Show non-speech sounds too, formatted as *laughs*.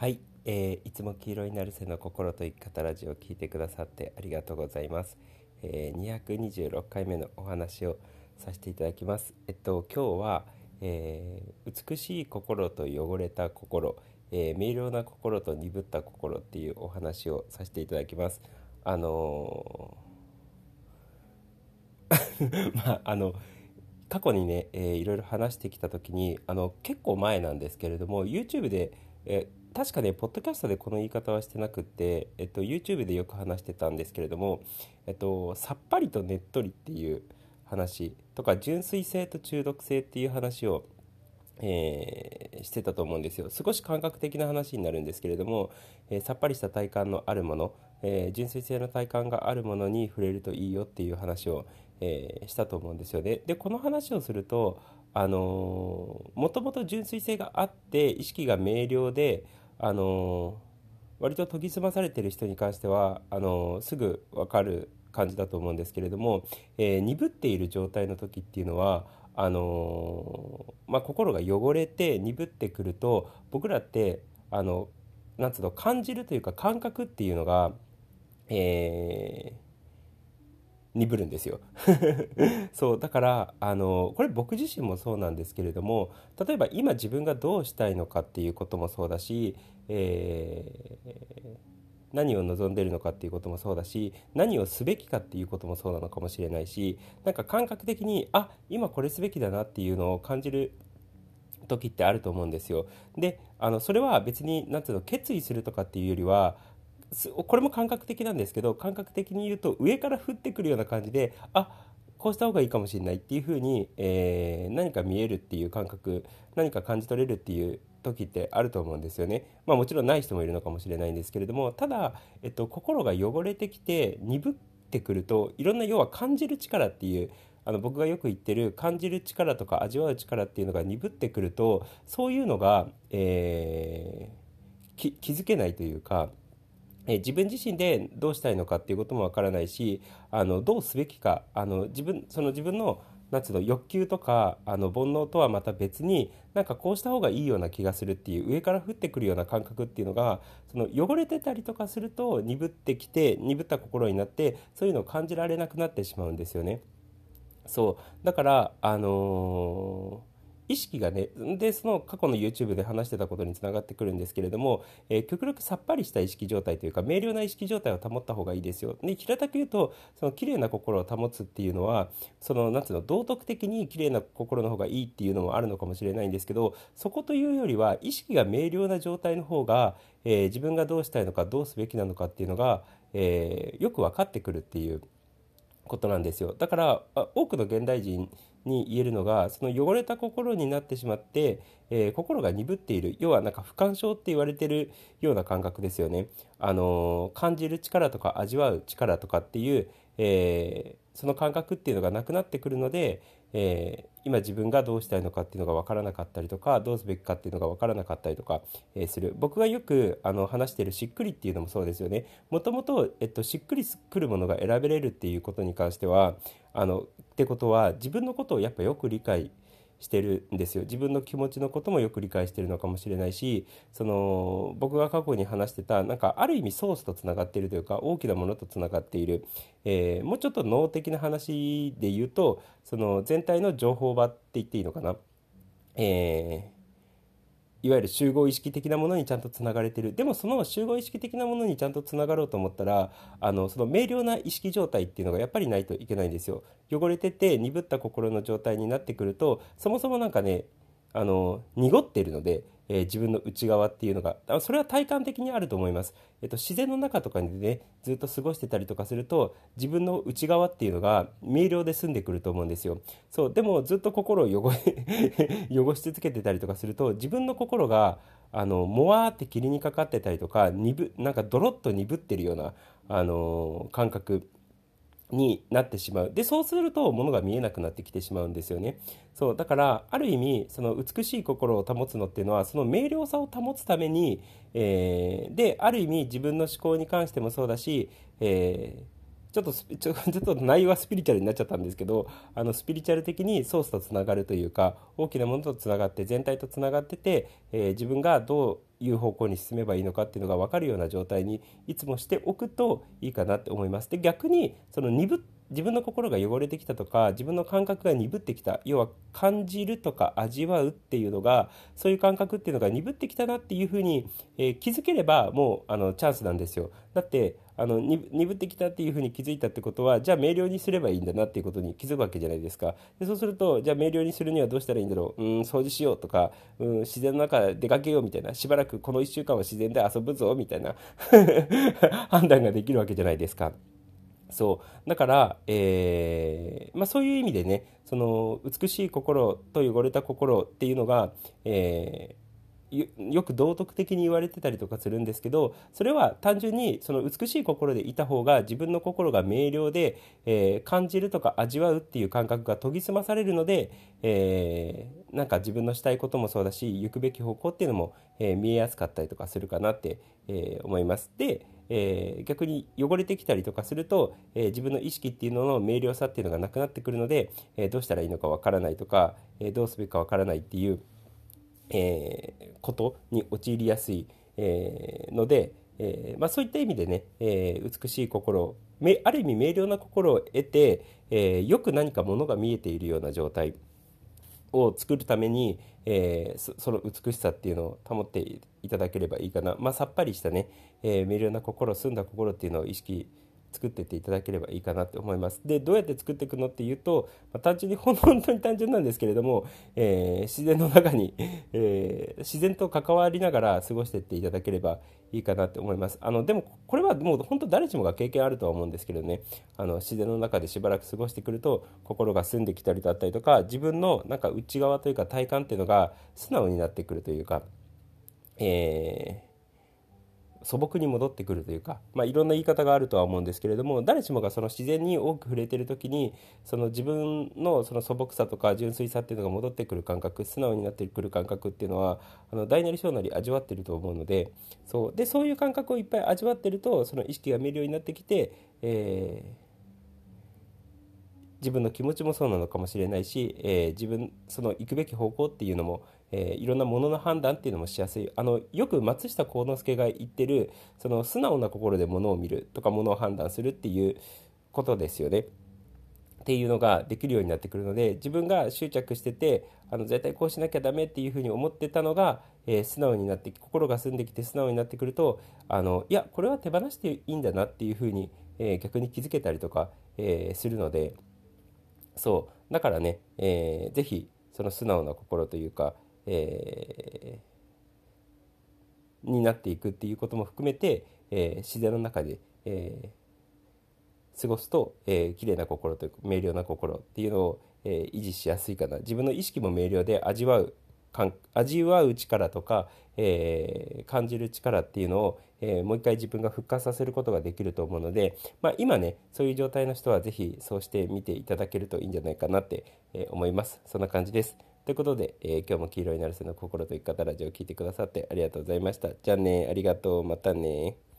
はい、えーいつも黄色になる背の心と生き方ラジオを聞いてくださってありがとうございます、えー226回目のお話をさせていただきます。えっと今日は、えー美しい心と汚れた心、えー明瞭な心と鈍った心っていうお話をさせていただきます。あのー *laughs* まああの過去にね、えーいろいろ話してきた時にあの結構前なんですけれども YouTube で、えー確かねポッドキャストでこの言い方はしてなくて、えっと、YouTube でよく話してたんですけれども、えっと、さっぱりとねっとりっていう話とか純粋性と中毒性っていう話をえーしてたと思うんですよ。少し感覚的な話になるんですけれども、えーさっぱりした体感のあるもの、えー純粋性の体感があるものに触れるといいよっていう話を、えーしたと思うんですよね。でこの話をするとあのもともと純粋性があって意識が明瞭であの割と研ぎ澄まされてる人に関してはあのすぐ分かる感じだと思うんですけれども、えー鈍っている状態の時っていうのはあのまあ、心が汚れて鈍ってくると僕らってあのなんつうの感じるというか感覚っていうのが、えー鈍るんですよ *laughs* そうだからあのこれ僕自身もそうなんですけれども例えば今自分がどうしたいのかっていうこともそうだし、えー何を望んでるのかっていうこともそうだし何をすべきかっていうこともそうなのかもしれないしなんか感覚的にあ今これすべきだなっていうのを感じる時ってあると思うんですよ。であのそれは別になんていうの決意するとかっていうよりはこれも感覚的なんですけど感覚的に言うと上から降ってくるような感じであこうした方がいいかもしれないっていうふうに、えー何か見えるっていう感覚何か感じ取れるっていう時ってあると思うんですよね。まあもちろんない人もいるのかもしれないんですけれどもただ、えっと、心が汚れてきて鈍ってくるといろんな要は感じる力っていうあの僕がよく言ってる感じる力とか味わう力っていうのが鈍ってくるとそういうのが、えー気づけないというか。え自分自身でどうしたいのかっていうこともわからないしあのどうすべきかあの自分その自分のなんつうの欲求とかあの煩悩とはまた別になんかこうした方がいいような気がするっていう上から降ってくるような感覚っていうのがその汚れてたりとかすると鈍ってきて鈍った心になってそういうのを感じられなくなってしまうんですよね。そうだからあのー意識がねでその過去の YouTube で話してたことにつながってくるんですけれども、えー極力さっぱりした意識状態というか明瞭な意識状態を保った方がいいですよ。で平たく言うとその綺麗な心を保つっていうのはそのなんつうの道徳的に綺麗な心の方がいいっていうのもあるのかもしれないんですけどそこというよりは意識が明瞭な状態の方が、えー自分がどうしたいのかどうすべきなのかっていうのが、えーよく分かってくるっていうことなんですよ。だから多くの現代人に言えるのがその汚れた心になってしまって、えー心が鈍っている。要はなんか不感症って言われてるような感覚ですよね。あのー感じる力とか味わう力とかっていう、えーその感覚っていうのがなくなってくるので、えー今自分がどうしたいのかっていうのが分からなかったりとかどうすべきかっていうのが分からなかったりとか、えーする。僕がよくあの話しているしっくりっていうのもそうですよね。もともと、えっと、しっくりくるものが選べれるっていうことに関してはあのってことは自分のことをやっぱよく理解してるんですよ。自分の気持ちのこともよく理解してるのかもしれないしその僕が過去に話してたなんかある意味ソースとつながっているというか大きなものとつながっている、えーもうちょっと脳的な話で言うとその全体の情報場って言っていいのかな、えーいわゆる集合意識的なものにちゃんとつながれてる。でもその集合意識的なものにちゃんとつながろうと思ったらあのその明瞭な意識状態っていうのがやっぱりないといけないんですよ。汚れてて鈍った心の状態になってくるとそもそもなんかねあの濁っているので、えー自分の内側っていうのがそれは体感的にあると思います、えっと、自然の中とかにねずっと過ごしてたりとかすると自分の内側っていうのが明瞭で済んでくると思うんですよ。そうでもずっと心を汚 *laughs* 汚し続けてたりとかすると自分の心があのもわーって霧にかかってたりとか鈍なんかドロッと鈍ってるようなあの感覚。になってしまう。でそうすると物が見えなくなってきてしまうんですよね。そうだからある意味その美しい心を保つのっていうのはその明瞭さを保つために、えーである意味自分の思考に関してもそうだし、えーちょっと *laughs* ちょちょっと内容はスピリチュアルになっちゃったんですけどあのスピリチュアル的にソースとつながるというか大きなものとつながって全体とつながってて、えー自分がどういう方向に進めばいいのかっていうのが分かるような状態にいつもしておくといいかなって思います。で逆にその鈍自分の心が汚れてきたとか自分の感覚が鈍ってきた要は感じるとか味わうっていうのがそういう感覚っていうのが鈍ってきたなっていうふうに、えー、気づければもうあのチャンスなんですよ。だってあの鈍ってきたっていうふうに気づいたってことはじゃあ明瞭にすればいいんだなっていうことに気づくわけじゃないですか。でそうするとじゃあ明瞭にするにはどうしたらいいんだろう。うん掃除しようとかうん自然の中出かけようみたいなしばらくこの1週間は自然で遊ぶぞみたいな *laughs* 判断ができるわけじゃないですか。そうだから、えーまあ、そういう意味でねその美しい心と汚れた心っていうのが、えーよく道徳的に言われてたりとかするんですけどそれは単純にその美しい心でいた方が自分の心が明瞭で、えー、感じるとか味わうっていう感覚が研ぎ澄まされるので、えー、なんか自分のしたいこともそうだし行くべき方向っていうのも、えー、見えやすかったりとかするかなって、え思います。でえー、逆に汚れてきたりとかすると、えー、自分の意識っていうのの明瞭さっていうのがなくなってくるので、え、どうしたらいいのかわからないとか、えどうすべきかわからないっていう、えことに陥りやすい、えので、えまあ、そういった意味でね、え美しい心ある意味明瞭な心を得て、えよく何かものが見えているような状態。を作るために、えー、その美しさっていうのを保っていただければいいかな、まあ、さっぱりしたね、えー、明瞭な心澄んだ心っていうのを意識作ってっていただければいいかなと思います。でどうやって作っていくのっていうと、まあ、単純に *laughs* 本当に単純なんですけれども、えー、自然の中に、えー、自然と関わりながら過ごしていっていただければいいかなと思います。あのでもこれはもう本当誰しもが経験あるとは思うんですけどねあの自然の中でしばらく過ごしてくると心が澄んできたりだったりとか自分のなんか内側というか体感っていうのが素直になってくるというか。えー素朴に戻ってくるというか、まあ、いろんな言い方があるとは思うんですけれども誰しもがその自然に多く触れてる時にその自分のその素朴さとか純粋さっていうのが戻ってくる感覚素直になってくる感覚っていうのはあの大なり小なり味わってると思うのでそうでそういう感覚をいっぱい味わってるとその意識が見るようになってきて、えー自分の気持ちもそうなのかもしれないし、えー、自分その行くべき方向っていうのも、えー、いろんなものの判断っていうのもしやすい。あのよく松下幸之助が言ってるその素直な心でものを見るとかものを判断するっていうことですよね。っていうのができるようになってくるので自分が執着しててあの絶対こうしなきゃダメっていうふうに思ってたのが、えー、素直になって心が澄んできて素直になってくるとあのいやこれは手放していいんだなっていうふうに、えー、逆に気づけたりとか、えー、するので。そう。だからね、えー、ぜひその素直な心というか、えー、になっていくっていうことも含めて、えー、自然の中で、えー、過ごすと、えー、綺麗な心というか明瞭な心っていうのを、え、維持しやすいかな。自分の意識も明瞭で味わう味わう力とか、えー、感じる力っていうのを、えー、もう一回自分が復活させることができると思うので、まあ、今ねそういう状態の人は是非そうしてみていただけるといいんじゃないかなって、えー、思います。そんな感じです。ということで、え今日も黄色いナルセの心と生き方ラジオを聴いてくださってありがとうございました。じゃあねありがとう。またね